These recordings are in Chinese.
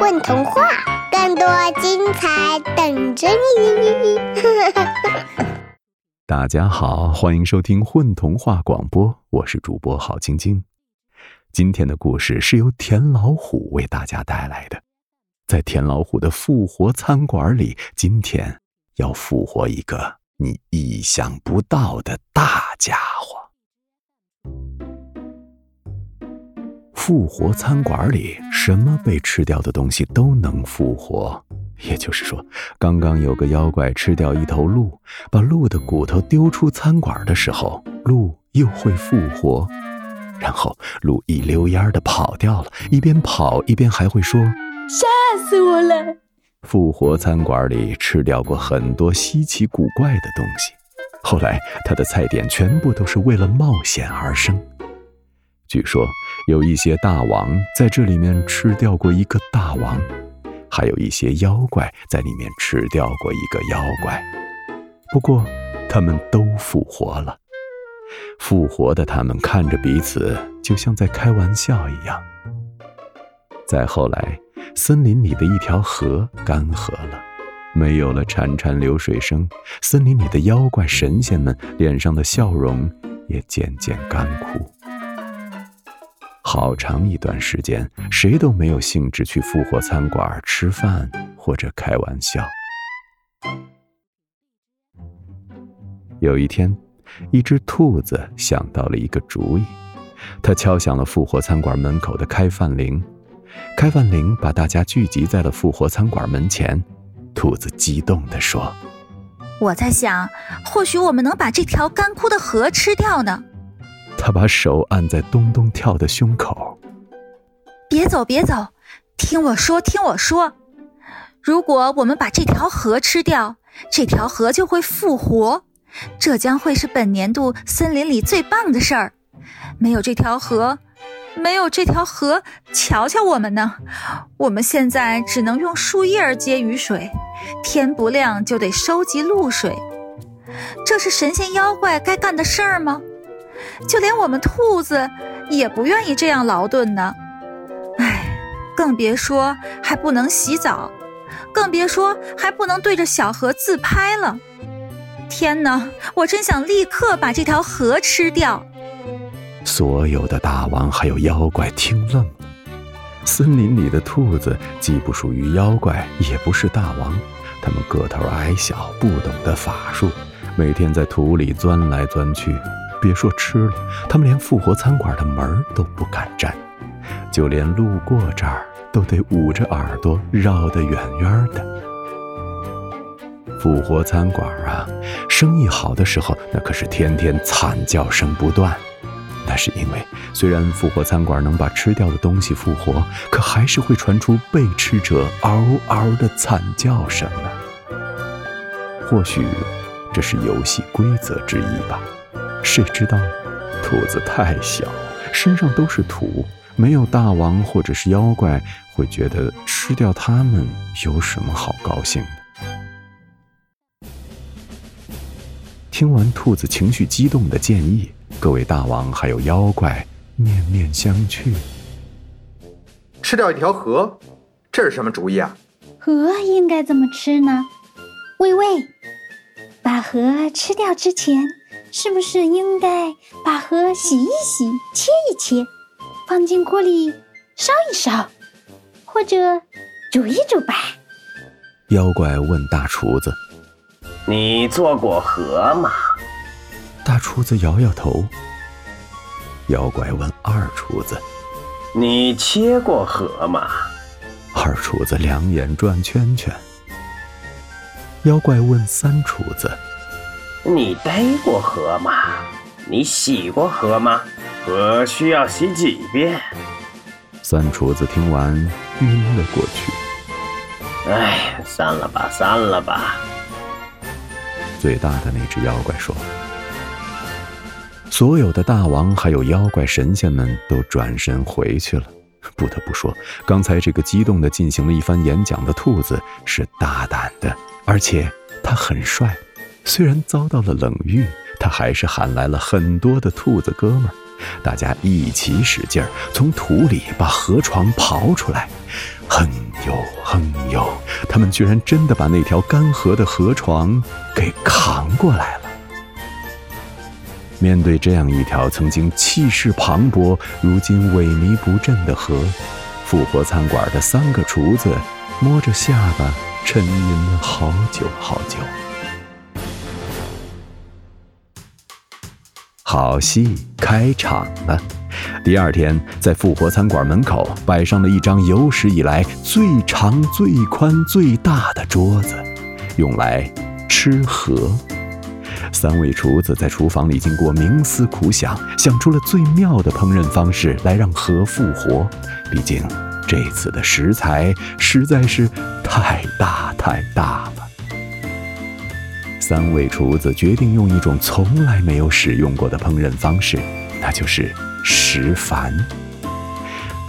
混童话，更多精彩等着你！大家好，欢迎收听混童话广播，我是主播郝晶晶。今天的故事是由田老虎为大家带来的。在田老虎的复活餐馆里，今天要复活一个你意想不到的大家伙。复活餐馆里，什么被吃掉的东西都能复活。也就是说，刚刚有个妖怪吃掉一头鹿，把鹿的骨头丢出餐馆的时候，鹿又会复活。然后鹿一溜烟的跑掉了，一边跑一边还会说：“吓死我了！”复活餐馆里吃掉过很多稀奇古怪的东西，后来他的菜点全部都是为了冒险而生。据说有一些大王在这里面吃掉过一个大王，还有一些妖怪在里面吃掉过一个妖怪。不过，他们都复活了。复活的他们看着彼此，就像在开玩笑一样。再后来，森林里的一条河干涸了，没有了潺潺流水声，森林里的妖怪神仙们脸上的笑容也渐渐干枯。好长一段时间，谁都没有兴致去复活餐馆吃饭或者开玩笑。有一天，一只兔子想到了一个主意，它敲响了复活餐馆门口的开饭铃。开饭铃把大家聚集在了复活餐馆门前。兔子激动地说：“我在想，或许我们能把这条干枯的河吃掉呢。”他把手按在咚咚跳的胸口。别走，别走，听我说，听我说。如果我们把这条河吃掉，这条河就会复活，这将会是本年度森林里最棒的事儿。没有这条河，没有这条河，瞧瞧我们呢！我们现在只能用树叶接雨水，天不亮就得收集露水。这是神仙妖怪该干的事儿吗？就连我们兔子也不愿意这样劳顿呢，唉，更别说还不能洗澡，更别说还不能对着小河自拍了。天哪，我真想立刻把这条河吃掉！所有的大王还有妖怪听愣了。森林里的兔子既不属于妖怪，也不是大王，它们个头矮小，不懂得法术，每天在土里钻来钻去。别说吃了，他们连复活餐馆的门都不敢沾，就连路过这儿都得捂着耳朵绕得远远的。复活餐馆啊，生意好的时候，那可是天天惨叫声不断。那是因为，虽然复活餐馆能把吃掉的东西复活，可还是会传出被吃者嗷嗷的惨叫声呢。或许，这是游戏规则之一吧。谁知道，兔子太小，身上都是土，没有大王或者是妖怪会觉得吃掉它们有什么好高兴的。听完兔子情绪激动的建议，各位大王还有妖怪面面相觑。吃掉一条河，这是什么主意啊？河应该怎么吃呢？喂喂，把河吃掉之前。是不是应该把河洗一洗、切一切，放进锅里烧一烧，或者煮一煮吧？妖怪问大厨子：“你做过河吗？”大厨子摇摇头。妖怪问二厨子：“你切过河吗？”二厨子两眼转圈圈。妖怪问三厨子。你逮过河吗？你洗过河吗？河需要洗几遍？三厨子听完晕了过去。哎，散了吧，散了吧。最大的那只妖怪说：“所有的大王还有妖怪神仙们都转身回去了。不得不说，刚才这个激动的进行了一番演讲的兔子是大胆的，而且他很帅。”虽然遭到了冷遇，他还是喊来了很多的兔子哥们儿，大家一起使劲儿，从土里把河床刨出来，哼呦哼呦，他们居然真的把那条干涸的河床给扛过来了。面对这样一条曾经气势磅礴、如今萎靡不振的河，复活餐馆的三个厨子摸着下巴，沉吟了好久好久。好戏开场了。第二天，在复活餐馆门口摆上了一张有史以来最长、最宽、最大的桌子，用来吃河。三位厨子在厨房里经过冥思苦想，想出了最妙的烹饪方式来让河复活。毕竟这次的食材实在是太大太大了。三位厨子决定用一种从来没有使用过的烹饪方式，那就是石矾。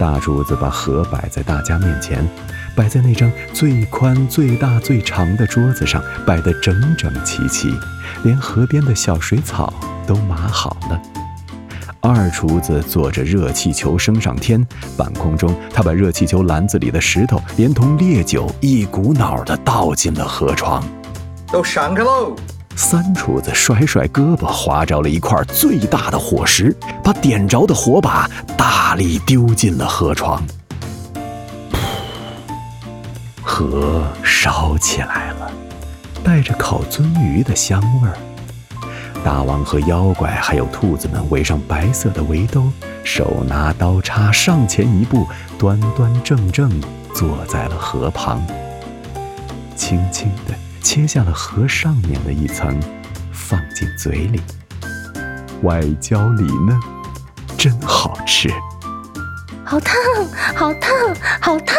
大厨子把河摆在大家面前。摆在那张最宽、最大、最长的桌子上，摆得整整齐齐，连河边的小水草都码好了。二厨子坐着热气球升上天，半空中他把热气球篮子里的石头连同烈酒一股脑地倒进了河床。都闪开喽！三厨子甩甩胳膊，划着了一块最大的火石，把点着的火把大力丢进了河床。河烧起来了，带着烤鳟鱼的香味儿。大王和妖怪还有兔子们围上白色的围兜，手拿刀叉上前一步，端端正正坐在了河旁，轻轻地切下了河上面的一层，放进嘴里，外焦里嫩，真好吃。好烫，好烫，好烫！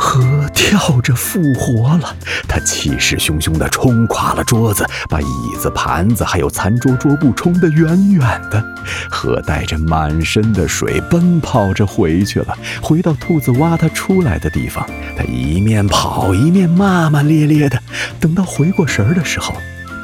河跳着复活了，它气势汹汹地冲垮了桌子，把椅子、盘子还有餐桌桌布冲得远远的。河带着满身的水奔跑着回去了，回到兔子挖它出来的地方。它一面跑一面骂骂咧咧的。等到回过神儿的时候，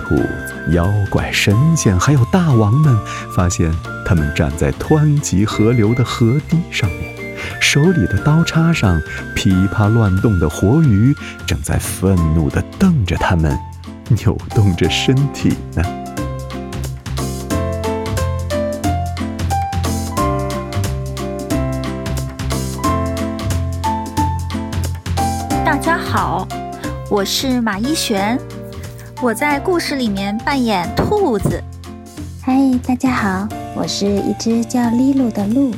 兔子、妖怪、神仙还有大王们发现，他们站在湍急河流的河堤上面。手里的刀叉上噼啪乱动的活鱼，正在愤怒地瞪着他们，扭动着身体呢。大家好，我是马一璇，我在故事里面扮演兔子。嗨，大家好，我是一只叫丽露的鹿。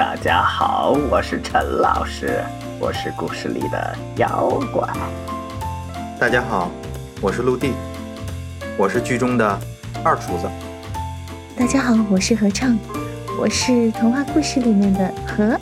大家好，我是陈老师，我是故事里的妖怪。大家好，我是陆地，我是剧中的二厨子。大家好，我是合唱，我是童话故事里面的河。